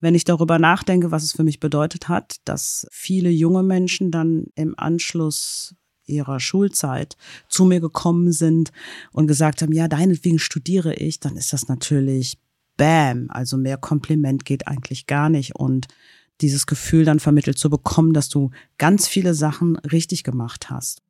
wenn ich darüber nachdenke, was es für mich bedeutet hat, dass viele junge Menschen dann im Anschluss ihrer Schulzeit zu mir gekommen sind und gesagt haben, ja, deinetwegen studiere ich, dann ist das natürlich Bam. Also mehr Kompliment geht eigentlich gar nicht. Und dieses Gefühl dann vermittelt zu bekommen, dass du ganz viele Sachen richtig gemacht hast.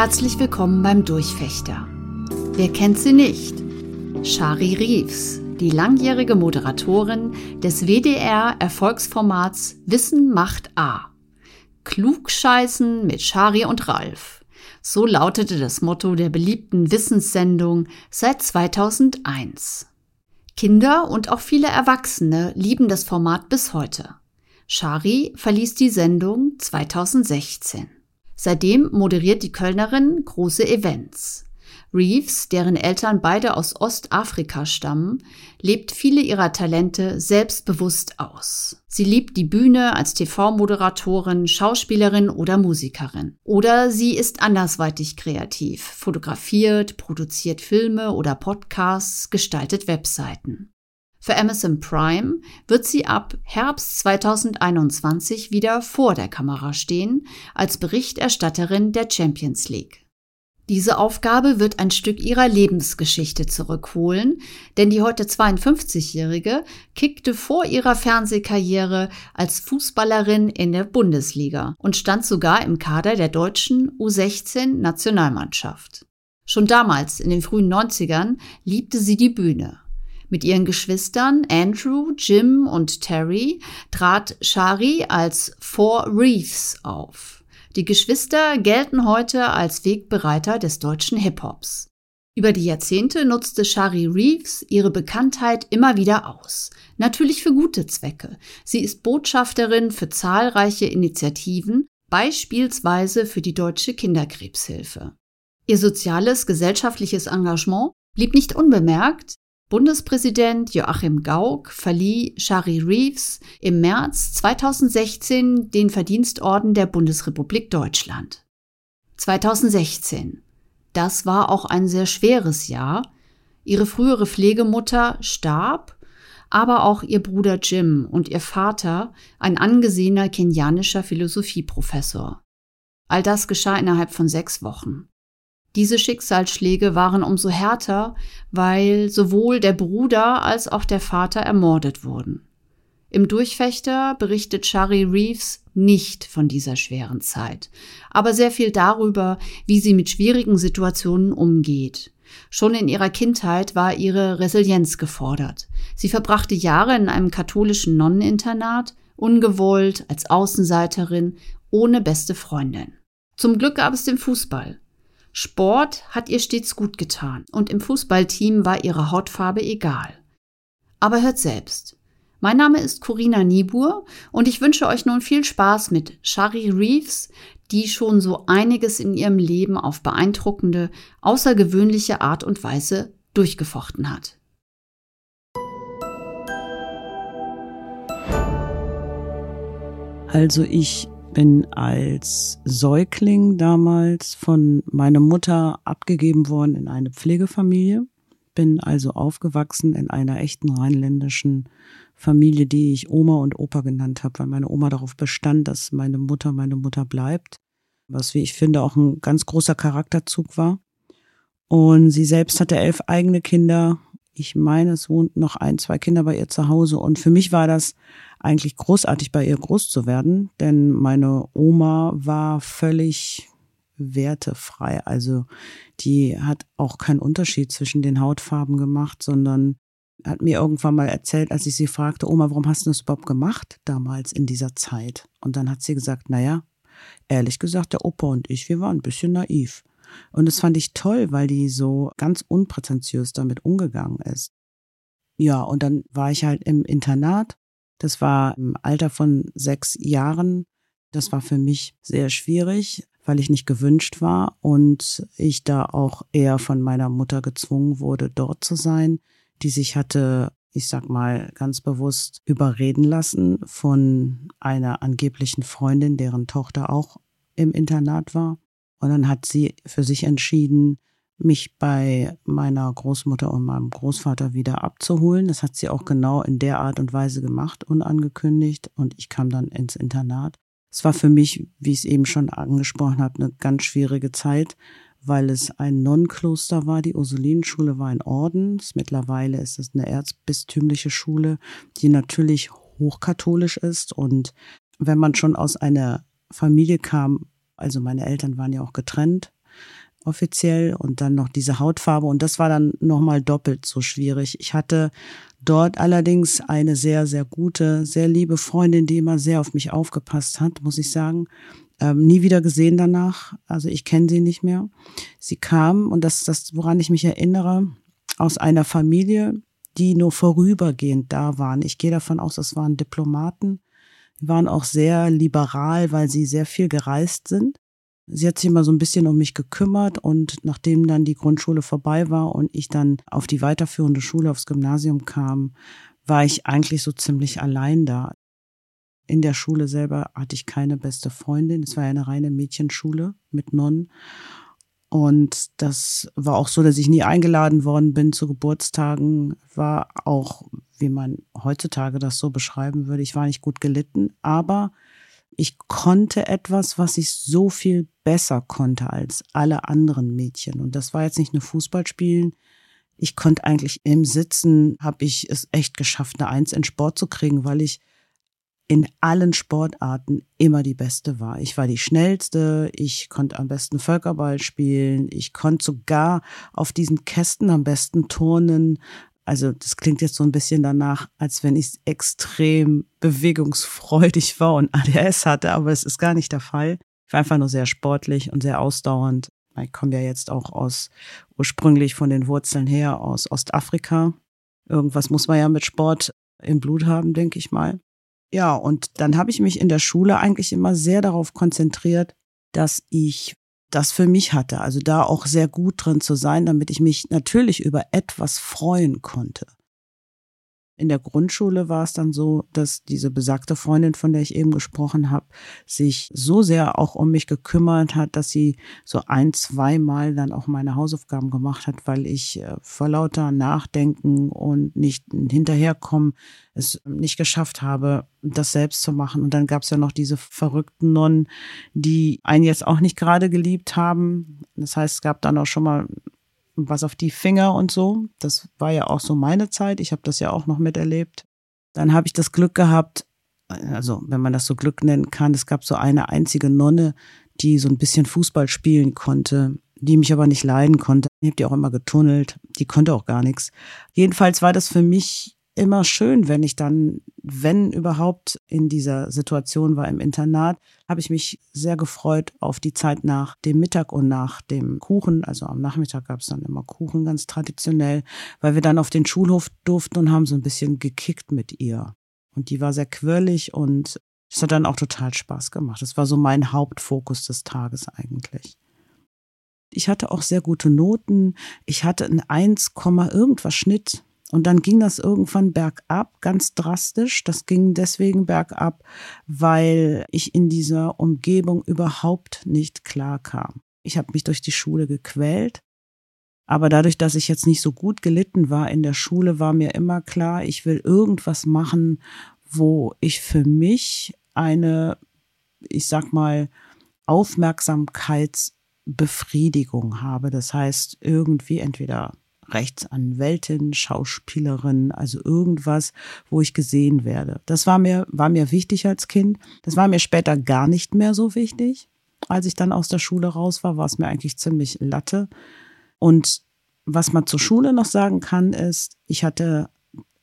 Herzlich willkommen beim Durchfechter. Wer kennt sie nicht? Shari Reeves, die langjährige Moderatorin des WDR-Erfolgsformats Wissen macht A. Klugscheißen mit Shari und Ralf. So lautete das Motto der beliebten Wissenssendung seit 2001. Kinder und auch viele Erwachsene lieben das Format bis heute. Shari verließ die Sendung 2016. Seitdem moderiert die Kölnerin große Events. Reeves, deren Eltern beide aus Ostafrika stammen, lebt viele ihrer Talente selbstbewusst aus. Sie liebt die Bühne als TV-Moderatorin, Schauspielerin oder Musikerin. Oder sie ist andersweitig kreativ, fotografiert, produziert Filme oder Podcasts, gestaltet Webseiten. Für Amazon Prime wird sie ab Herbst 2021 wieder vor der Kamera stehen, als Berichterstatterin der Champions League. Diese Aufgabe wird ein Stück ihrer Lebensgeschichte zurückholen, denn die heute 52-Jährige kickte vor ihrer Fernsehkarriere als Fußballerin in der Bundesliga und stand sogar im Kader der deutschen U16-Nationalmannschaft. Schon damals, in den frühen 90ern, liebte sie die Bühne mit ihren Geschwistern Andrew, Jim und Terry trat Shari als Four Reefs auf. Die Geschwister gelten heute als Wegbereiter des deutschen Hip-Hops. Über die Jahrzehnte nutzte Shari Reeves ihre Bekanntheit immer wieder aus. Natürlich für gute Zwecke. Sie ist Botschafterin für zahlreiche Initiativen, beispielsweise für die Deutsche Kinderkrebshilfe. Ihr soziales, gesellschaftliches Engagement blieb nicht unbemerkt. Bundespräsident Joachim Gauck verlieh Shari Reeves im März 2016 den Verdienstorden der Bundesrepublik Deutschland. 2016. Das war auch ein sehr schweres Jahr. Ihre frühere Pflegemutter starb, aber auch ihr Bruder Jim und ihr Vater, ein angesehener kenianischer Philosophieprofessor. All das geschah innerhalb von sechs Wochen. Diese Schicksalsschläge waren umso härter, weil sowohl der Bruder als auch der Vater ermordet wurden. Im Durchfechter berichtet Shari Reeves nicht von dieser schweren Zeit, aber sehr viel darüber, wie sie mit schwierigen Situationen umgeht. Schon in ihrer Kindheit war ihre Resilienz gefordert. Sie verbrachte Jahre in einem katholischen Nonneninternat, ungewollt, als Außenseiterin, ohne beste Freundin. Zum Glück gab es den Fußball. Sport hat ihr stets gut getan und im Fußballteam war ihre Hautfarbe egal. Aber hört selbst. Mein Name ist Corina Niebuhr und ich wünsche euch nun viel Spaß mit Shari Reeves, die schon so einiges in ihrem Leben auf beeindruckende, außergewöhnliche Art und Weise durchgefochten hat. Also ich bin als Säugling damals von meiner Mutter abgegeben worden in eine Pflegefamilie. Bin also aufgewachsen in einer echten rheinländischen Familie, die ich Oma und Opa genannt habe, weil meine Oma darauf bestand, dass meine Mutter meine Mutter bleibt. Was, wie ich finde, auch ein ganz großer Charakterzug war. Und sie selbst hatte elf eigene Kinder. Ich meine, es wohnt noch ein, zwei Kinder bei ihr zu Hause. Und für mich war das eigentlich großartig, bei ihr groß zu werden, denn meine Oma war völlig wertefrei. Also die hat auch keinen Unterschied zwischen den Hautfarben gemacht, sondern hat mir irgendwann mal erzählt, als ich sie fragte, Oma, warum hast du das überhaupt gemacht damals in dieser Zeit? Und dann hat sie gesagt, naja, ehrlich gesagt, der Opa und ich, wir waren ein bisschen naiv. Und das fand ich toll, weil die so ganz unprätentiös damit umgegangen ist. Ja, und dann war ich halt im Internat. Das war im Alter von sechs Jahren. Das war für mich sehr schwierig, weil ich nicht gewünscht war und ich da auch eher von meiner Mutter gezwungen wurde, dort zu sein, die sich hatte, ich sag mal, ganz bewusst überreden lassen von einer angeblichen Freundin, deren Tochter auch im Internat war. Und dann hat sie für sich entschieden, mich bei meiner Großmutter und meinem Großvater wieder abzuholen. Das hat sie auch genau in der Art und Weise gemacht, unangekündigt. Und ich kam dann ins Internat. Es war für mich, wie ich es eben schon angesprochen habe, eine ganz schwierige Zeit, weil es ein Nonnenkloster war. Die Ursulinenschule war ein Orden. Mittlerweile ist es eine erzbistümliche Schule, die natürlich hochkatholisch ist. Und wenn man schon aus einer Familie kam, also meine Eltern waren ja auch getrennt offiziell und dann noch diese Hautfarbe und das war dann nochmal doppelt so schwierig. Ich hatte dort allerdings eine sehr, sehr gute, sehr liebe Freundin, die immer sehr auf mich aufgepasst hat, muss ich sagen. Ähm, nie wieder gesehen danach, also ich kenne sie nicht mehr. Sie kam und das ist das, woran ich mich erinnere, aus einer Familie, die nur vorübergehend da waren. Ich gehe davon aus, das waren Diplomaten waren auch sehr liberal, weil sie sehr viel gereist sind. Sie hat sich immer so ein bisschen um mich gekümmert und nachdem dann die Grundschule vorbei war und ich dann auf die weiterführende Schule, aufs Gymnasium kam, war ich eigentlich so ziemlich allein da. In der Schule selber hatte ich keine beste Freundin. Es war ja eine reine Mädchenschule mit Nonnen. Und das war auch so, dass ich nie eingeladen worden bin zu Geburtstagen. War auch, wie man heutzutage das so beschreiben würde, ich war nicht gut gelitten, aber ich konnte etwas, was ich so viel besser konnte als alle anderen Mädchen. Und das war jetzt nicht nur Fußballspielen. Ich konnte eigentlich im Sitzen, habe ich es echt geschafft, eine Eins in Sport zu kriegen, weil ich in allen Sportarten immer die Beste war. Ich war die schnellste, ich konnte am besten Völkerball spielen, ich konnte sogar auf diesen Kästen am besten turnen. Also das klingt jetzt so ein bisschen danach, als wenn ich extrem bewegungsfreudig war und ADS hatte, aber es ist gar nicht der Fall. Ich war einfach nur sehr sportlich und sehr ausdauernd. Ich komme ja jetzt auch aus ursprünglich von den Wurzeln her aus Ostafrika. Irgendwas muss man ja mit Sport im Blut haben, denke ich mal. Ja, und dann habe ich mich in der Schule eigentlich immer sehr darauf konzentriert, dass ich das für mich hatte. Also da auch sehr gut drin zu sein, damit ich mich natürlich über etwas freuen konnte. In der Grundschule war es dann so, dass diese besagte Freundin, von der ich eben gesprochen habe, sich so sehr auch um mich gekümmert hat, dass sie so ein, zweimal dann auch meine Hausaufgaben gemacht hat, weil ich äh, vor lauter Nachdenken und nicht hinterherkommen es nicht geschafft habe, das selbst zu machen. Und dann gab es ja noch diese verrückten Nonnen, die einen jetzt auch nicht gerade geliebt haben. Das heißt, es gab dann auch schon mal was auf die Finger und so. Das war ja auch so meine Zeit. Ich habe das ja auch noch miterlebt. Dann habe ich das Glück gehabt, also wenn man das so Glück nennen kann, es gab so eine einzige Nonne, die so ein bisschen Fußball spielen konnte, die mich aber nicht leiden konnte. Ich habe die auch immer getunnelt, die konnte auch gar nichts. Jedenfalls war das für mich immer schön, wenn ich dann, wenn überhaupt in dieser Situation war im Internat, habe ich mich sehr gefreut auf die Zeit nach dem Mittag und nach dem Kuchen. Also am Nachmittag gab es dann immer Kuchen ganz traditionell, weil wir dann auf den Schulhof durften und haben so ein bisschen gekickt mit ihr. Und die war sehr quirlig und es hat dann auch total Spaß gemacht. Das war so mein Hauptfokus des Tages eigentlich. Ich hatte auch sehr gute Noten. Ich hatte ein 1, irgendwas Schnitt und dann ging das irgendwann bergab, ganz drastisch. Das ging deswegen bergab, weil ich in dieser Umgebung überhaupt nicht klar kam. Ich habe mich durch die Schule gequält. Aber dadurch, dass ich jetzt nicht so gut gelitten war in der Schule, war mir immer klar, ich will irgendwas machen, wo ich für mich eine, ich sag mal, Aufmerksamkeitsbefriedigung habe. Das heißt, irgendwie entweder Rechtsanwältin, Schauspielerin, also irgendwas, wo ich gesehen werde. Das war mir, war mir wichtig als Kind. Das war mir später gar nicht mehr so wichtig. Als ich dann aus der Schule raus war, war es mir eigentlich ziemlich latte. Und was man zur Schule noch sagen kann, ist, ich hatte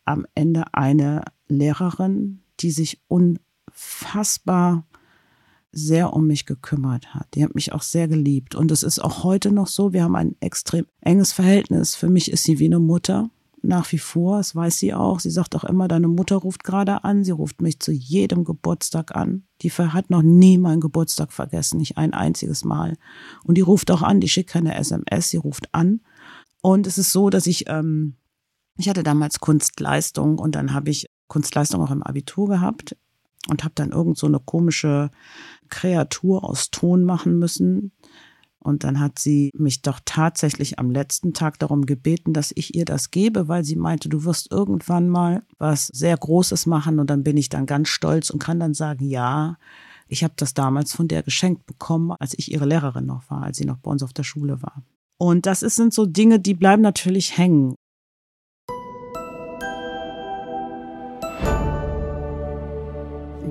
am Ende eine Lehrerin, die sich unfassbar sehr um mich gekümmert hat. Die hat mich auch sehr geliebt. Und es ist auch heute noch so, wir haben ein extrem enges Verhältnis. Für mich ist sie wie eine Mutter. Nach wie vor, das weiß sie auch. Sie sagt auch immer, deine Mutter ruft gerade an. Sie ruft mich zu jedem Geburtstag an. Die hat noch nie meinen Geburtstag vergessen, nicht ein einziges Mal. Und die ruft auch an, die schickt keine SMS, sie ruft an. Und es ist so, dass ich, ähm, ich hatte damals Kunstleistung und dann habe ich Kunstleistung auch im Abitur gehabt und habe dann irgend so eine komische Kreatur aus Ton machen müssen. Und dann hat sie mich doch tatsächlich am letzten Tag darum gebeten, dass ich ihr das gebe, weil sie meinte, du wirst irgendwann mal was sehr Großes machen. Und dann bin ich dann ganz stolz und kann dann sagen, ja, ich habe das damals von der geschenkt bekommen, als ich ihre Lehrerin noch war, als sie noch bei uns auf der Schule war. Und das sind so Dinge, die bleiben natürlich hängen.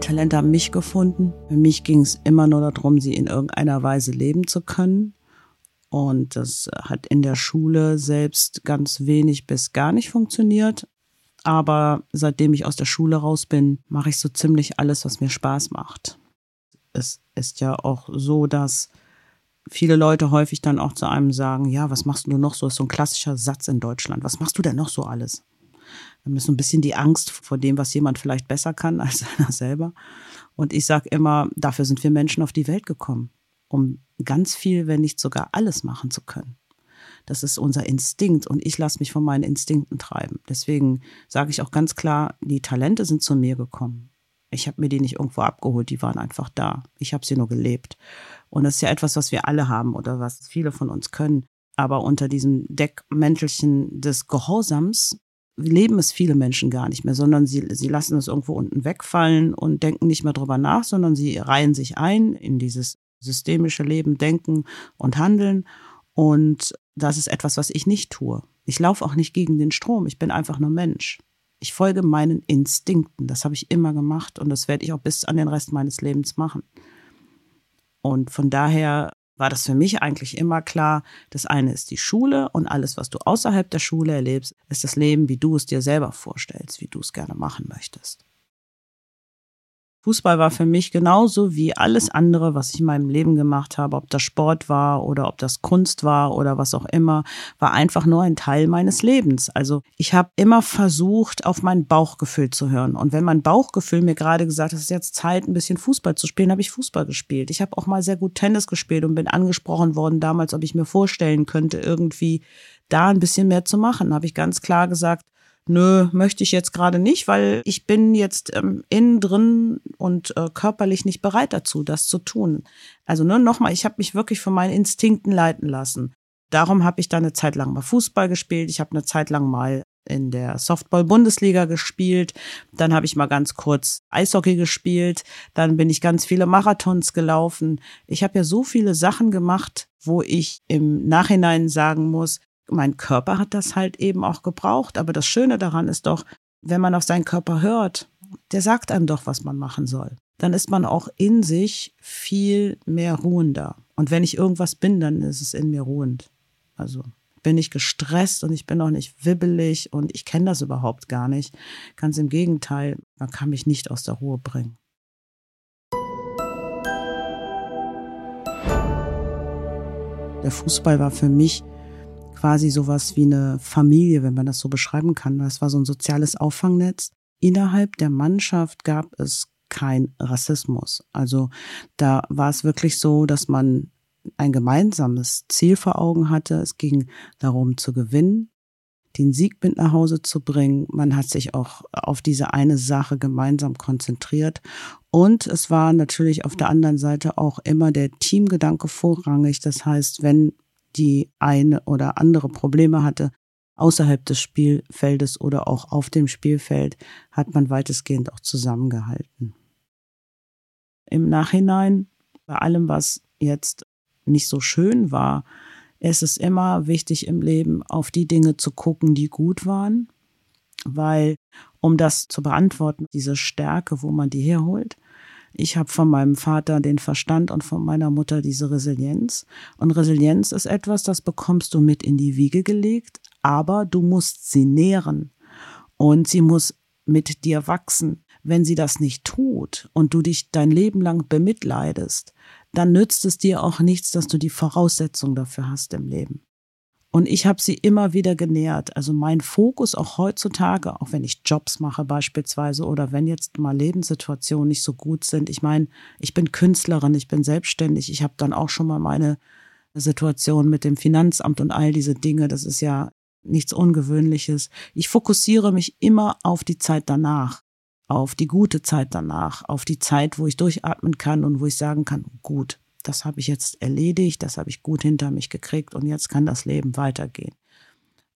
Talente haben mich gefunden. Für mich ging es immer nur darum, sie in irgendeiner Weise leben zu können. Und das hat in der Schule selbst ganz wenig bis gar nicht funktioniert. Aber seitdem ich aus der Schule raus bin, mache ich so ziemlich alles, was mir Spaß macht. Es ist ja auch so, dass viele Leute häufig dann auch zu einem sagen, ja, was machst du noch so? Das ist so ein klassischer Satz in Deutschland. Was machst du denn noch so alles? Dann ist so ein bisschen die Angst vor dem, was jemand vielleicht besser kann als einer selber. Und ich sage immer, dafür sind wir Menschen auf die Welt gekommen, um ganz viel, wenn nicht sogar alles machen zu können. Das ist unser Instinkt und ich lasse mich von meinen Instinkten treiben. Deswegen sage ich auch ganz klar, die Talente sind zu mir gekommen. Ich habe mir die nicht irgendwo abgeholt, die waren einfach da. Ich habe sie nur gelebt. Und das ist ja etwas, was wir alle haben oder was viele von uns können. Aber unter diesem Deckmäntelchen des Gehorsams leben es viele Menschen gar nicht mehr, sondern sie, sie lassen es irgendwo unten wegfallen und denken nicht mehr drüber nach, sondern sie reihen sich ein in dieses systemische Leben, Denken und Handeln. Und das ist etwas, was ich nicht tue. Ich laufe auch nicht gegen den Strom. Ich bin einfach nur Mensch. Ich folge meinen Instinkten. Das habe ich immer gemacht und das werde ich auch bis an den Rest meines Lebens machen. Und von daher war das für mich eigentlich immer klar, das eine ist die Schule und alles, was du außerhalb der Schule erlebst, ist das Leben, wie du es dir selber vorstellst, wie du es gerne machen möchtest. Fußball war für mich genauso wie alles andere, was ich in meinem Leben gemacht habe, ob das Sport war oder ob das Kunst war oder was auch immer, war einfach nur ein Teil meines Lebens. Also ich habe immer versucht, auf mein Bauchgefühl zu hören. Und wenn mein Bauchgefühl mir gerade gesagt hat, es ist jetzt Zeit, ein bisschen Fußball zu spielen, habe ich Fußball gespielt. Ich habe auch mal sehr gut Tennis gespielt und bin angesprochen worden damals, ob ich mir vorstellen könnte, irgendwie da ein bisschen mehr zu machen. Habe ich ganz klar gesagt, nö, möchte ich jetzt gerade nicht, weil ich bin jetzt ähm, innen drin und äh, körperlich nicht bereit dazu, das zu tun. Also ne, nochmal, ich habe mich wirklich von meinen Instinkten leiten lassen. Darum habe ich dann eine Zeit lang mal Fußball gespielt. Ich habe eine Zeit lang mal in der Softball-Bundesliga gespielt. Dann habe ich mal ganz kurz Eishockey gespielt. Dann bin ich ganz viele Marathons gelaufen. Ich habe ja so viele Sachen gemacht, wo ich im Nachhinein sagen muss, mein Körper hat das halt eben auch gebraucht. Aber das Schöne daran ist doch, wenn man auf seinen Körper hört, der sagt einem doch, was man machen soll. Dann ist man auch in sich viel mehr ruhender. Und wenn ich irgendwas bin, dann ist es in mir ruhend. Also bin ich gestresst und ich bin auch nicht wibbelig und ich kenne das überhaupt gar nicht. Ganz im Gegenteil, man kann mich nicht aus der Ruhe bringen. Der Fußball war für mich quasi sowas wie eine Familie, wenn man das so beschreiben kann. Das war so ein soziales Auffangnetz. Innerhalb der Mannschaft gab es kein Rassismus. Also da war es wirklich so, dass man ein gemeinsames Ziel vor Augen hatte. Es ging darum zu gewinnen, den Sieg mit nach Hause zu bringen. Man hat sich auch auf diese eine Sache gemeinsam konzentriert. Und es war natürlich auf der anderen Seite auch immer der Teamgedanke vorrangig. Das heißt, wenn die eine oder andere Probleme hatte, außerhalb des Spielfeldes oder auch auf dem Spielfeld, hat man weitestgehend auch zusammengehalten. Im Nachhinein, bei allem, was jetzt nicht so schön war, ist es immer wichtig im Leben, auf die Dinge zu gucken, die gut waren, weil um das zu beantworten, diese Stärke, wo man die herholt, ich habe von meinem Vater den Verstand und von meiner Mutter diese Resilienz. Und Resilienz ist etwas, das bekommst du mit in die Wiege gelegt, aber du musst sie nähren. Und sie muss mit dir wachsen. wenn sie das nicht tut und du dich dein Leben lang bemitleidest, dann nützt es dir auch nichts, dass du die Voraussetzung dafür hast im Leben. Und ich habe sie immer wieder genährt. Also mein Fokus auch heutzutage, auch wenn ich Jobs mache beispielsweise oder wenn jetzt mal Lebenssituationen nicht so gut sind. Ich meine, ich bin Künstlerin, ich bin selbstständig. Ich habe dann auch schon mal meine Situation mit dem Finanzamt und all diese Dinge. Das ist ja nichts Ungewöhnliches. Ich fokussiere mich immer auf die Zeit danach, auf die gute Zeit danach, auf die Zeit, wo ich durchatmen kann und wo ich sagen kann, gut, das habe ich jetzt erledigt, das habe ich gut hinter mich gekriegt und jetzt kann das Leben weitergehen.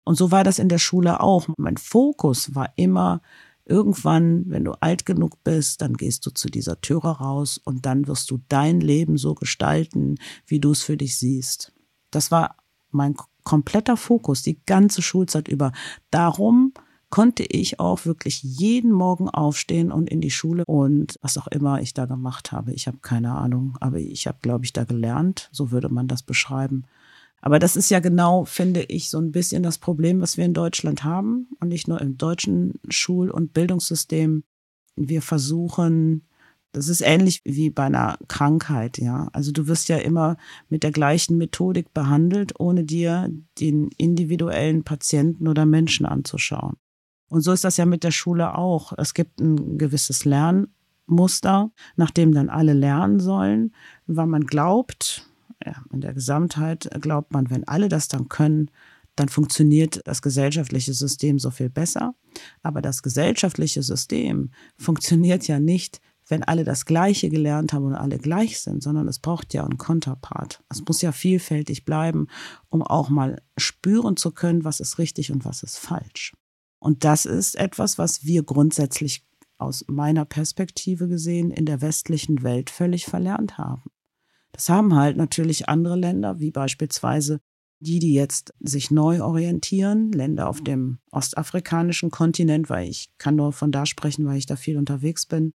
Und so war das in der Schule auch. Mein Fokus war immer, irgendwann, wenn du alt genug bist, dann gehst du zu dieser Türe raus und dann wirst du dein Leben so gestalten, wie du es für dich siehst. Das war mein kompletter Fokus, die ganze Schulzeit über. Darum konnte ich auch wirklich jeden Morgen aufstehen und in die Schule und was auch immer ich da gemacht habe. Ich habe keine Ahnung, aber ich habe, glaube ich, da gelernt. So würde man das beschreiben. Aber das ist ja genau, finde ich, so ein bisschen das Problem, was wir in Deutschland haben und nicht nur im deutschen Schul- und Bildungssystem. Wir versuchen, das ist ähnlich wie bei einer Krankheit, ja. Also du wirst ja immer mit der gleichen Methodik behandelt, ohne dir den individuellen Patienten oder Menschen anzuschauen. Und so ist das ja mit der Schule auch. Es gibt ein gewisses Lernmuster, nach dem dann alle lernen sollen, weil man glaubt, ja, in der Gesamtheit glaubt man, wenn alle das dann können, dann funktioniert das gesellschaftliche System so viel besser. Aber das gesellschaftliche System funktioniert ja nicht, wenn alle das Gleiche gelernt haben und alle gleich sind, sondern es braucht ja einen Konterpart. Es muss ja vielfältig bleiben, um auch mal spüren zu können, was ist richtig und was ist falsch. Und das ist etwas, was wir grundsätzlich aus meiner Perspektive gesehen in der westlichen Welt völlig verlernt haben. Das haben halt natürlich andere Länder, wie beispielsweise die, die jetzt sich neu orientieren, Länder auf dem ostafrikanischen Kontinent, weil ich kann nur von da sprechen, weil ich da viel unterwegs bin.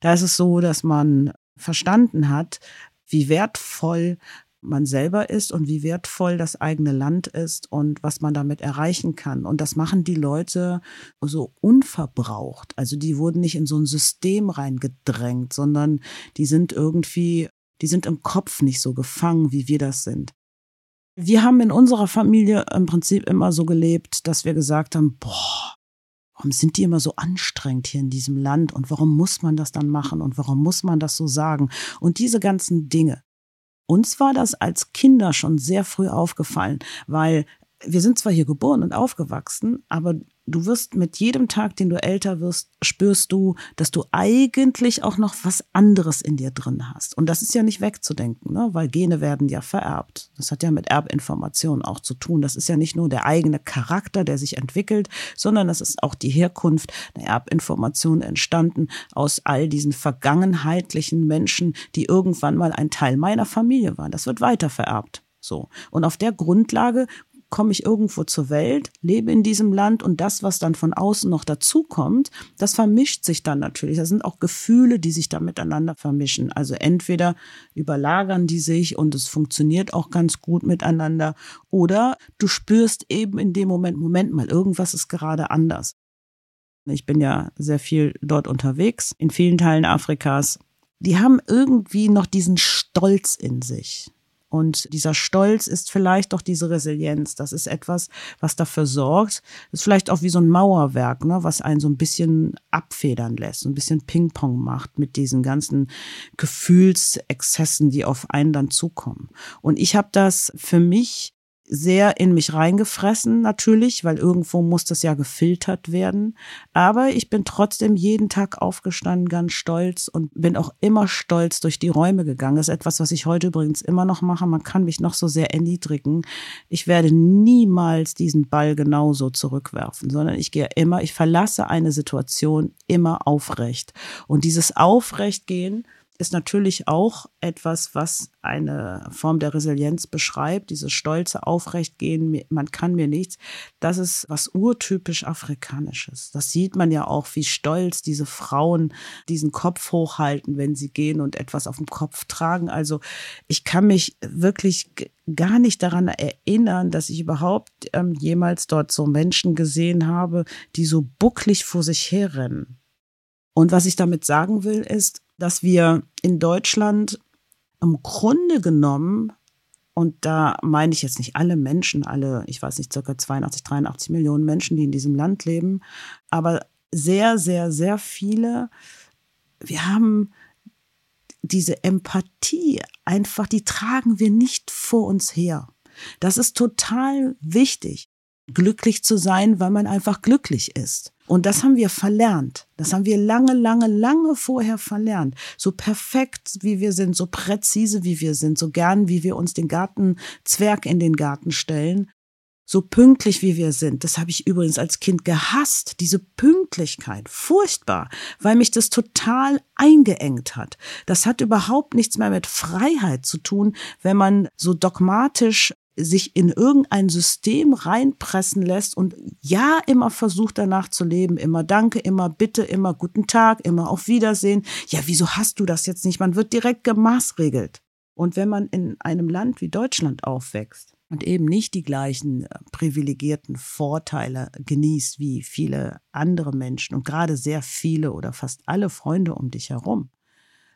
Da ist es so, dass man verstanden hat, wie wertvoll man selber ist und wie wertvoll das eigene Land ist und was man damit erreichen kann. Und das machen die Leute so unverbraucht. Also die wurden nicht in so ein System reingedrängt, sondern die sind irgendwie, die sind im Kopf nicht so gefangen, wie wir das sind. Wir haben in unserer Familie im Prinzip immer so gelebt, dass wir gesagt haben, boah, warum sind die immer so anstrengend hier in diesem Land und warum muss man das dann machen und warum muss man das so sagen? Und diese ganzen Dinge, uns war das als Kinder schon sehr früh aufgefallen, weil wir sind zwar hier geboren und aufgewachsen, aber du wirst mit jedem Tag, den du älter wirst, spürst du, dass du eigentlich auch noch was anderes in dir drin hast. Und das ist ja nicht wegzudenken, ne? weil Gene werden ja vererbt. Das hat ja mit Erbinformation auch zu tun. Das ist ja nicht nur der eigene Charakter, der sich entwickelt, sondern das ist auch die Herkunft der Erbinformation entstanden aus all diesen vergangenheitlichen Menschen, die irgendwann mal ein Teil meiner Familie waren. Das wird weiter vererbt. So. Und auf der Grundlage komme ich irgendwo zur Welt, lebe in diesem Land und das, was dann von außen noch dazukommt, das vermischt sich dann natürlich. Das sind auch Gefühle, die sich da miteinander vermischen. Also entweder überlagern die sich und es funktioniert auch ganz gut miteinander oder du spürst eben in dem Moment, Moment mal, irgendwas ist gerade anders. Ich bin ja sehr viel dort unterwegs, in vielen Teilen Afrikas. Die haben irgendwie noch diesen Stolz in sich. Und dieser Stolz ist vielleicht doch diese Resilienz. Das ist etwas, was dafür sorgt. Das ist vielleicht auch wie so ein Mauerwerk, ne, was einen so ein bisschen abfedern lässt, ein bisschen Ping-Pong macht mit diesen ganzen Gefühlsexzessen, die auf einen dann zukommen. Und ich habe das für mich sehr in mich reingefressen, natürlich, weil irgendwo muss das ja gefiltert werden. Aber ich bin trotzdem jeden Tag aufgestanden, ganz stolz und bin auch immer stolz durch die Räume gegangen. Das ist etwas, was ich heute übrigens immer noch mache. Man kann mich noch so sehr erniedrigen. Ich werde niemals diesen Ball genauso zurückwerfen, sondern ich gehe immer, ich verlasse eine Situation immer aufrecht. Und dieses Aufrechtgehen, ist natürlich auch etwas, was eine Form der Resilienz beschreibt, dieses stolze Aufrechtgehen, man kann mir nichts. Das ist was urtypisch Afrikanisches. Das sieht man ja auch, wie stolz diese Frauen diesen Kopf hochhalten, wenn sie gehen und etwas auf dem Kopf tragen. Also ich kann mich wirklich gar nicht daran erinnern, dass ich überhaupt ähm, jemals dort so Menschen gesehen habe, die so bucklig vor sich herrennen Und was ich damit sagen will, ist, dass wir in Deutschland im Grunde genommen, und da meine ich jetzt nicht alle Menschen, alle, ich weiß nicht, circa 82, 83 Millionen Menschen, die in diesem Land leben, aber sehr, sehr, sehr viele, wir haben diese Empathie einfach, die tragen wir nicht vor uns her. Das ist total wichtig, glücklich zu sein, weil man einfach glücklich ist. Und das haben wir verlernt. Das haben wir lange, lange, lange vorher verlernt. So perfekt wie wir sind, so präzise wie wir sind, so gern wie wir uns den Gartenzwerg in den Garten stellen, so pünktlich wie wir sind. Das habe ich übrigens als Kind gehasst, diese Pünktlichkeit. Furchtbar, weil mich das total eingeengt hat. Das hat überhaupt nichts mehr mit Freiheit zu tun, wenn man so dogmatisch sich in irgendein System reinpressen lässt und ja immer versucht danach zu leben, immer Danke, immer Bitte, immer guten Tag, immer auf Wiedersehen. Ja, wieso hast du das jetzt nicht? Man wird direkt gemaßregelt. Und wenn man in einem Land wie Deutschland aufwächst und eben nicht die gleichen äh, privilegierten Vorteile genießt wie viele andere Menschen und gerade sehr viele oder fast alle Freunde um dich herum,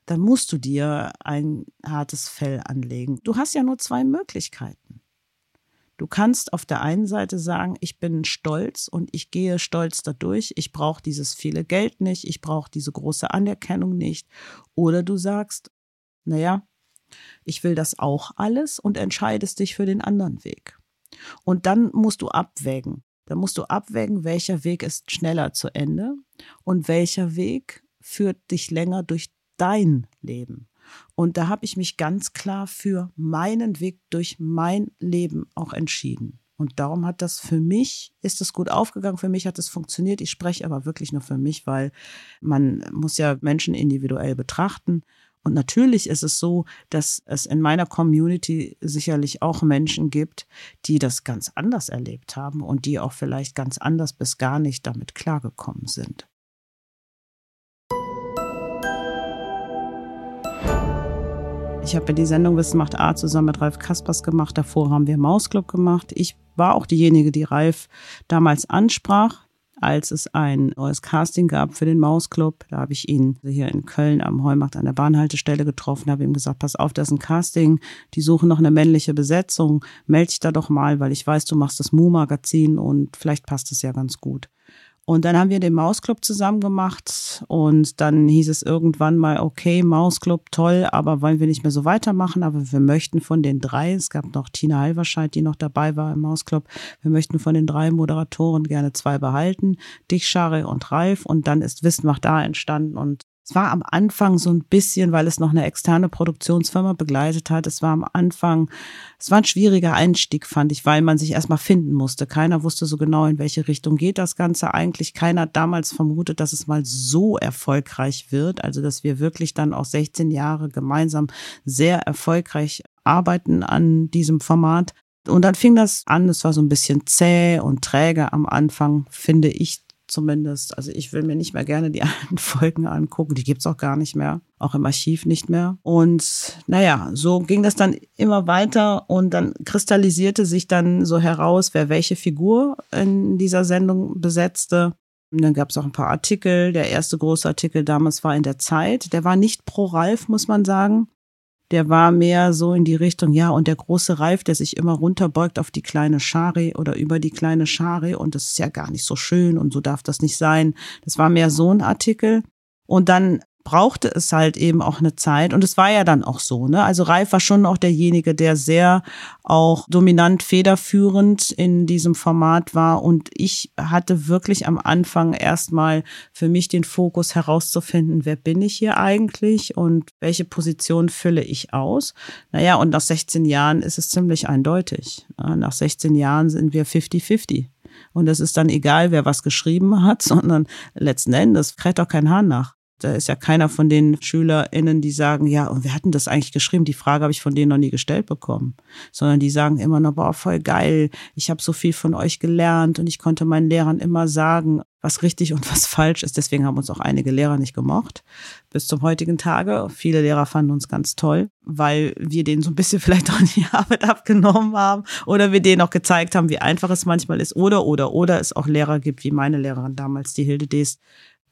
dann musst du dir ein hartes Fell anlegen. Du hast ja nur zwei Möglichkeiten. Du kannst auf der einen Seite sagen, ich bin stolz und ich gehe stolz dadurch, ich brauche dieses viele Geld nicht, ich brauche diese große Anerkennung nicht. Oder du sagst, naja, ich will das auch alles und entscheidest dich für den anderen Weg. Und dann musst du abwägen. Dann musst du abwägen, welcher Weg ist schneller zu Ende und welcher Weg führt dich länger durch dein Leben. Und da habe ich mich ganz klar für meinen Weg durch mein Leben auch entschieden. Und darum hat das für mich, ist es gut aufgegangen, für mich hat es funktioniert. Ich spreche aber wirklich nur für mich, weil man muss ja Menschen individuell betrachten. Und natürlich ist es so, dass es in meiner Community sicherlich auch Menschen gibt, die das ganz anders erlebt haben und die auch vielleicht ganz anders bis gar nicht damit klargekommen sind. Ich habe ja die Sendung Wissen macht A zusammen mit Ralf Kaspers gemacht. Davor haben wir Mausclub gemacht. Ich war auch diejenige, die Ralf damals ansprach, als es ein neues Casting gab für den Mausclub. Da habe ich ihn hier in Köln am Heumarkt an der Bahnhaltestelle getroffen, habe ihm gesagt, pass auf, das ist ein Casting, die suchen noch eine männliche Besetzung, melde dich da doch mal, weil ich weiß, du machst das Mu-Magazin und vielleicht passt es ja ganz gut. Und dann haben wir den Mausclub zusammen gemacht und dann hieß es irgendwann mal, okay, Mausclub, toll, aber wollen wir nicht mehr so weitermachen, aber wir möchten von den drei, es gab noch Tina Halverscheid, die noch dabei war im Mausclub, wir möchten von den drei Moderatoren gerne zwei behalten, dich, Schare und Ralf. Und dann ist Wissen macht da entstanden und es war am Anfang so ein bisschen, weil es noch eine externe Produktionsfirma begleitet hat. Es war am Anfang, es war ein schwieriger Einstieg, fand ich, weil man sich erstmal finden musste. Keiner wusste so genau, in welche Richtung geht das Ganze eigentlich. Keiner damals vermutet, dass es mal so erfolgreich wird. Also, dass wir wirklich dann auch 16 Jahre gemeinsam sehr erfolgreich arbeiten an diesem Format. Und dann fing das an, es war so ein bisschen zäh und träge am Anfang, finde ich zumindest. Also ich will mir nicht mehr gerne die alten Folgen angucken. Die gibt's auch gar nicht mehr. Auch im Archiv nicht mehr. Und naja, so ging das dann immer weiter und dann kristallisierte sich dann so heraus, wer welche Figur in dieser Sendung besetzte. Und dann gab es auch ein paar Artikel. Der erste große Artikel damals war in der Zeit. Der war nicht pro Ralf, muss man sagen der war mehr so in die Richtung, ja, und der große Reif, der sich immer runterbeugt auf die kleine Schare oder über die kleine Schare und das ist ja gar nicht so schön und so darf das nicht sein. Das war mehr so ein Artikel. Und dann brauchte es halt eben auch eine Zeit und es war ja dann auch so, ne? Also Ralf war schon auch derjenige, der sehr auch dominant federführend in diesem Format war und ich hatte wirklich am Anfang erstmal für mich den Fokus herauszufinden, wer bin ich hier eigentlich und welche Position fülle ich aus? Naja, und nach 16 Jahren ist es ziemlich eindeutig. Nach 16 Jahren sind wir 50-50. Und es ist dann egal, wer was geschrieben hat, sondern letzten Endes kräht auch kein Hahn nach. Da ist ja keiner von den SchülerInnen, die sagen, ja, und wir hatten das eigentlich geschrieben? Die Frage habe ich von denen noch nie gestellt bekommen. Sondern die sagen immer noch, boah, voll geil, ich habe so viel von euch gelernt und ich konnte meinen Lehrern immer sagen, was richtig und was falsch ist. Deswegen haben uns auch einige Lehrer nicht gemocht. Bis zum heutigen Tage. Viele Lehrer fanden uns ganz toll, weil wir denen so ein bisschen vielleicht auch die Arbeit abgenommen haben oder wir denen auch gezeigt haben, wie einfach es manchmal ist. Oder, oder, oder es auch Lehrer gibt, wie meine Lehrerin damals, die Hilde Dees,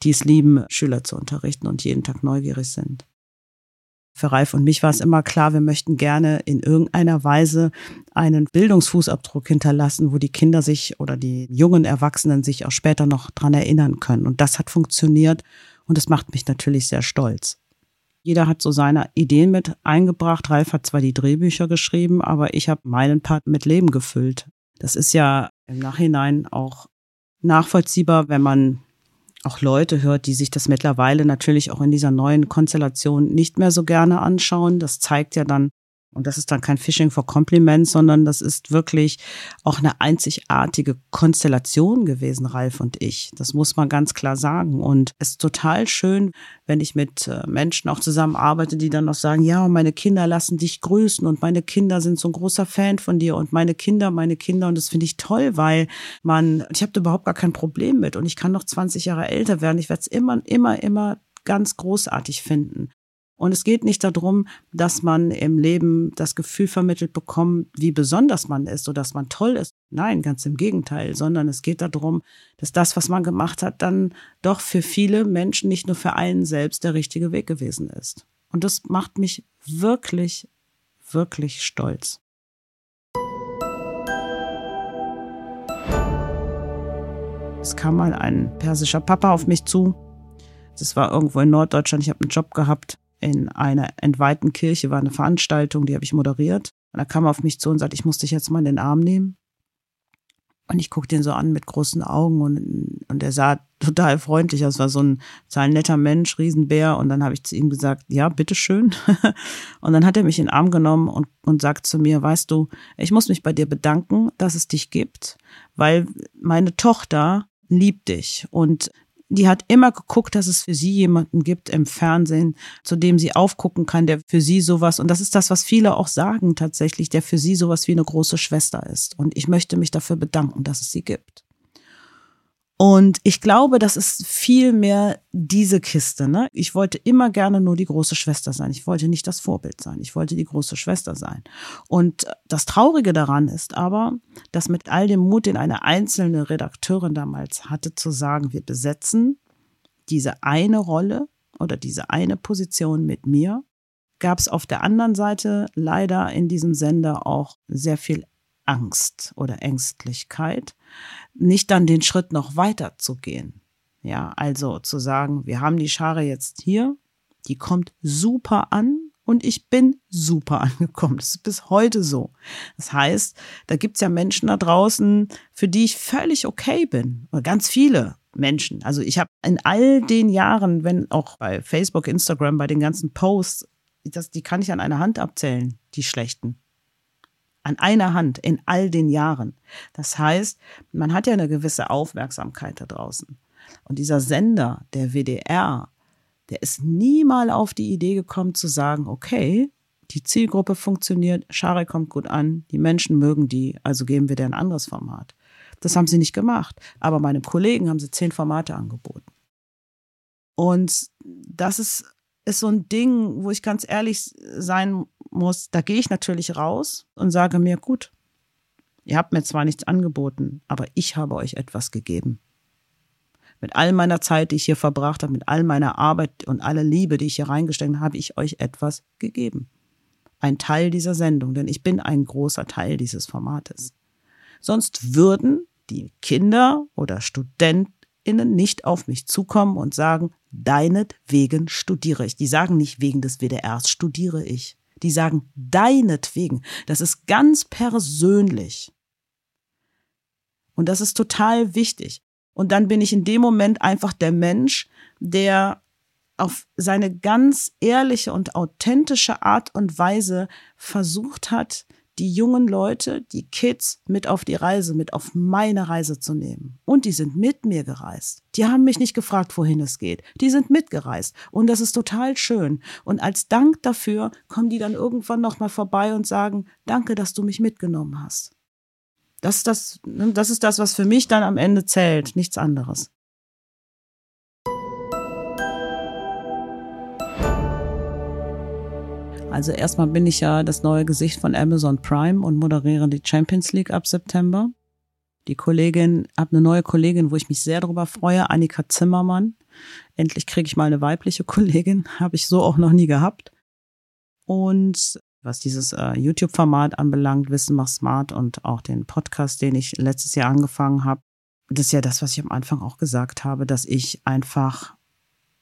die es lieben, Schüler zu unterrichten und jeden Tag neugierig sind. Für Ralf und mich war es immer klar, wir möchten gerne in irgendeiner Weise einen Bildungsfußabdruck hinterlassen, wo die Kinder sich oder die jungen Erwachsenen sich auch später noch dran erinnern können. Und das hat funktioniert und das macht mich natürlich sehr stolz. Jeder hat so seine Ideen mit eingebracht. Ralf hat zwar die Drehbücher geschrieben, aber ich habe meinen Part mit Leben gefüllt. Das ist ja im Nachhinein auch nachvollziehbar, wenn man auch Leute hört, die sich das mittlerweile natürlich auch in dieser neuen Konstellation nicht mehr so gerne anschauen. Das zeigt ja dann, und das ist dann kein Phishing for Compliments, sondern das ist wirklich auch eine einzigartige Konstellation gewesen, Ralf und ich. Das muss man ganz klar sagen. Und es ist total schön, wenn ich mit äh, Menschen auch zusammenarbeite, die dann noch sagen, ja, meine Kinder lassen dich grüßen und meine Kinder sind so ein großer Fan von dir und meine Kinder, meine Kinder. Und das finde ich toll, weil man, ich habe da überhaupt gar kein Problem mit und ich kann noch 20 Jahre älter werden. Ich werde es immer, immer, immer ganz großartig finden. Und es geht nicht darum, dass man im Leben das Gefühl vermittelt bekommt, wie besonders man ist oder dass man toll ist. Nein, ganz im Gegenteil, sondern es geht darum, dass das, was man gemacht hat, dann doch für viele Menschen, nicht nur für einen selbst, der richtige Weg gewesen ist. Und das macht mich wirklich, wirklich stolz. Es kam mal ein persischer Papa auf mich zu. Das war irgendwo in Norddeutschland. Ich habe einen Job gehabt in einer entweihten Kirche war eine Veranstaltung, die habe ich moderiert. Und da kam er auf mich zu und sagte, ich muss dich jetzt mal in den Arm nehmen. Und ich guckte ihn so an mit großen Augen und, und er sah total freundlich aus, war so ein total netter Mensch, Riesenbär. Und dann habe ich zu ihm gesagt, ja, bitteschön. und dann hat er mich in den Arm genommen und, und sagt zu mir, weißt du, ich muss mich bei dir bedanken, dass es dich gibt, weil meine Tochter liebt dich. Und die hat immer geguckt, dass es für sie jemanden gibt im Fernsehen, zu dem sie aufgucken kann, der für sie sowas, und das ist das, was viele auch sagen tatsächlich, der für sie sowas wie eine große Schwester ist. Und ich möchte mich dafür bedanken, dass es sie gibt. Und ich glaube, das ist viel mehr diese Kiste. Ne? Ich wollte immer gerne nur die große Schwester sein. Ich wollte nicht das Vorbild sein. Ich wollte die große Schwester sein. Und das Traurige daran ist aber, dass mit all dem Mut, den eine einzelne Redakteurin damals hatte, zu sagen, wir besetzen diese eine Rolle oder diese eine Position mit mir, gab es auf der anderen Seite leider in diesem Sender auch sehr viel Angst oder Ängstlichkeit, nicht dann den Schritt noch weiter zu gehen. Ja, also zu sagen, wir haben die Schare jetzt hier, die kommt super an und ich bin super angekommen. Das ist bis heute so. Das heißt, da gibt's ja Menschen da draußen, für die ich völlig okay bin. Oder ganz viele Menschen. Also ich habe in all den Jahren, wenn auch bei Facebook, Instagram, bei den ganzen Posts, das, die kann ich an einer Hand abzählen, die schlechten an einer Hand in all den Jahren. Das heißt, man hat ja eine gewisse Aufmerksamkeit da draußen. Und dieser Sender, der WDR, der ist nie mal auf die Idee gekommen zu sagen, okay, die Zielgruppe funktioniert, Schare kommt gut an, die Menschen mögen die, also geben wir dir ein anderes Format. Das haben sie nicht gemacht. Aber meinem Kollegen haben sie zehn Formate angeboten. Und das ist, ist so ein Ding, wo ich ganz ehrlich sein muss, da gehe ich natürlich raus und sage mir, gut, ihr habt mir zwar nichts angeboten, aber ich habe euch etwas gegeben. Mit all meiner Zeit, die ich hier verbracht habe, mit all meiner Arbeit und aller Liebe, die ich hier reingesteckt habe, habe ich euch etwas gegeben. Ein Teil dieser Sendung, denn ich bin ein großer Teil dieses Formates. Sonst würden die Kinder oder StudentInnen nicht auf mich zukommen und sagen, deinetwegen studiere ich. Die sagen nicht wegen des WDRs studiere ich die sagen deinetwegen. Das ist ganz persönlich. Und das ist total wichtig. Und dann bin ich in dem Moment einfach der Mensch, der auf seine ganz ehrliche und authentische Art und Weise versucht hat, die jungen Leute, die Kids mit auf die Reise, mit auf meine Reise zu nehmen. Und die sind mit mir gereist. Die haben mich nicht gefragt, wohin es geht. Die sind mitgereist. Und das ist total schön. Und als Dank dafür kommen die dann irgendwann nochmal vorbei und sagen, danke, dass du mich mitgenommen hast. Das ist das, das ist das, was für mich dann am Ende zählt, nichts anderes. Also erstmal bin ich ja das neue Gesicht von Amazon Prime und moderiere die Champions League ab September. Die Kollegin, habe eine neue Kollegin, wo ich mich sehr darüber freue, Annika Zimmermann. Endlich kriege ich mal eine weibliche Kollegin, habe ich so auch noch nie gehabt. Und was dieses äh, YouTube-Format anbelangt, Wissen macht smart und auch den Podcast, den ich letztes Jahr angefangen habe, das ist ja das, was ich am Anfang auch gesagt habe, dass ich einfach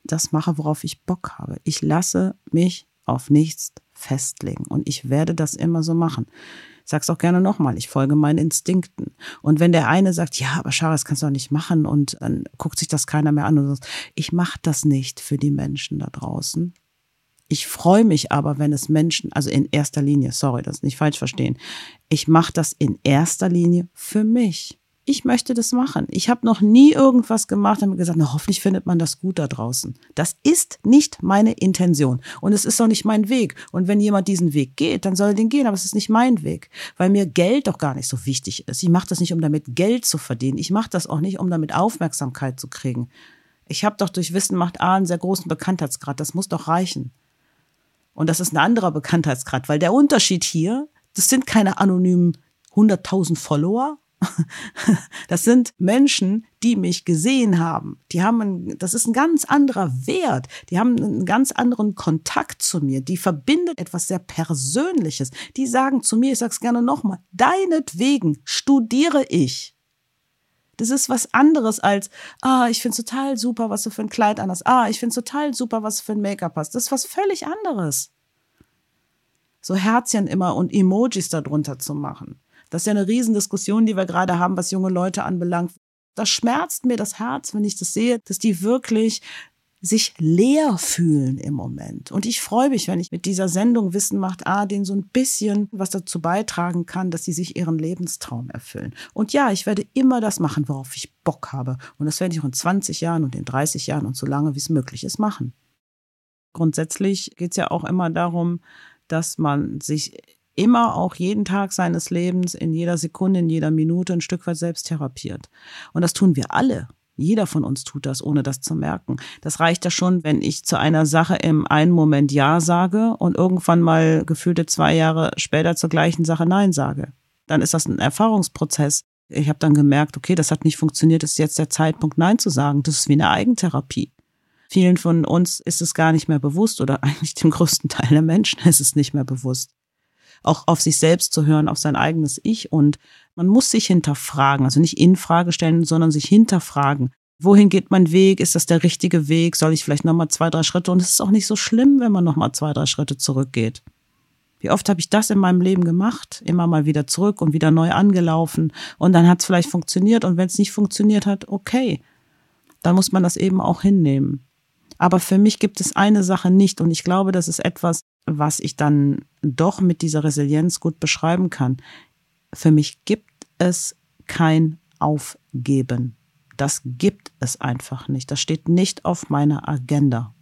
das mache, worauf ich Bock habe. Ich lasse mich auf nichts festlegen und ich werde das immer so machen. Ich sag's auch gerne nochmal, ich folge meinen Instinkten. Und wenn der eine sagt, ja, aber Schara, das kannst du doch nicht machen und dann guckt sich das keiner mehr an und sagt, ich mache das nicht für die Menschen da draußen. Ich freue mich aber, wenn es Menschen, also in erster Linie, sorry, das nicht falsch verstehen, ich mache das in erster Linie für mich ich möchte das machen. Ich habe noch nie irgendwas gemacht und gesagt, na, hoffentlich findet man das gut da draußen. Das ist nicht meine Intention und es ist auch nicht mein Weg. Und wenn jemand diesen Weg geht, dann soll er den gehen, aber es ist nicht mein Weg, weil mir Geld doch gar nicht so wichtig ist. Ich mache das nicht, um damit Geld zu verdienen. Ich mache das auch nicht, um damit Aufmerksamkeit zu kriegen. Ich habe doch durch Wissen macht A einen sehr großen Bekanntheitsgrad. Das muss doch reichen. Und das ist ein anderer Bekanntheitsgrad, weil der Unterschied hier, das sind keine anonymen 100.000 Follower, das sind Menschen, die mich gesehen haben. Die haben, ein, das ist ein ganz anderer Wert. Die haben einen ganz anderen Kontakt zu mir. Die verbindet etwas sehr Persönliches. Die sagen zu mir, ich sag's gerne nochmal, deinetwegen studiere ich. Das ist was anderes als, ah, ich find's total super, was du für ein Kleid an hast. Ah, ich find's total super, was du für ein Make-up hast. Das ist was völlig anderes. So Herzchen immer und Emojis darunter zu machen. Das ist ja eine Riesendiskussion, die wir gerade haben, was junge Leute anbelangt. Das schmerzt mir das Herz, wenn ich das sehe, dass die wirklich sich leer fühlen im Moment. Und ich freue mich, wenn ich mit dieser Sendung Wissen macht, ah, denen so ein bisschen was dazu beitragen kann, dass sie sich ihren Lebenstraum erfüllen. Und ja, ich werde immer das machen, worauf ich Bock habe. Und das werde ich auch in 20 Jahren und in 30 Jahren und so lange, wie es möglich ist, machen. Grundsätzlich geht es ja auch immer darum, dass man sich immer auch jeden Tag seines Lebens, in jeder Sekunde, in jeder Minute ein Stück weit selbst therapiert. Und das tun wir alle. Jeder von uns tut das, ohne das zu merken. Das reicht ja schon, wenn ich zu einer Sache im einen Moment Ja sage und irgendwann mal gefühlte zwei Jahre später zur gleichen Sache Nein sage. Dann ist das ein Erfahrungsprozess. Ich habe dann gemerkt, okay, das hat nicht funktioniert, ist jetzt der Zeitpunkt, Nein zu sagen. Das ist wie eine Eigentherapie. Vielen von uns ist es gar nicht mehr bewusst oder eigentlich dem größten Teil der Menschen ist es nicht mehr bewusst auch auf sich selbst zu hören, auf sein eigenes Ich. Und man muss sich hinterfragen, also nicht in Frage stellen, sondern sich hinterfragen. Wohin geht mein Weg? Ist das der richtige Weg? Soll ich vielleicht nochmal zwei, drei Schritte? Und es ist auch nicht so schlimm, wenn man nochmal zwei, drei Schritte zurückgeht. Wie oft habe ich das in meinem Leben gemacht? Immer mal wieder zurück und wieder neu angelaufen. Und dann hat es vielleicht funktioniert. Und wenn es nicht funktioniert hat, okay. Dann muss man das eben auch hinnehmen. Aber für mich gibt es eine Sache nicht. Und ich glaube, das ist etwas, was ich dann doch mit dieser Resilienz gut beschreiben kann. Für mich gibt es kein Aufgeben. Das gibt es einfach nicht. Das steht nicht auf meiner Agenda.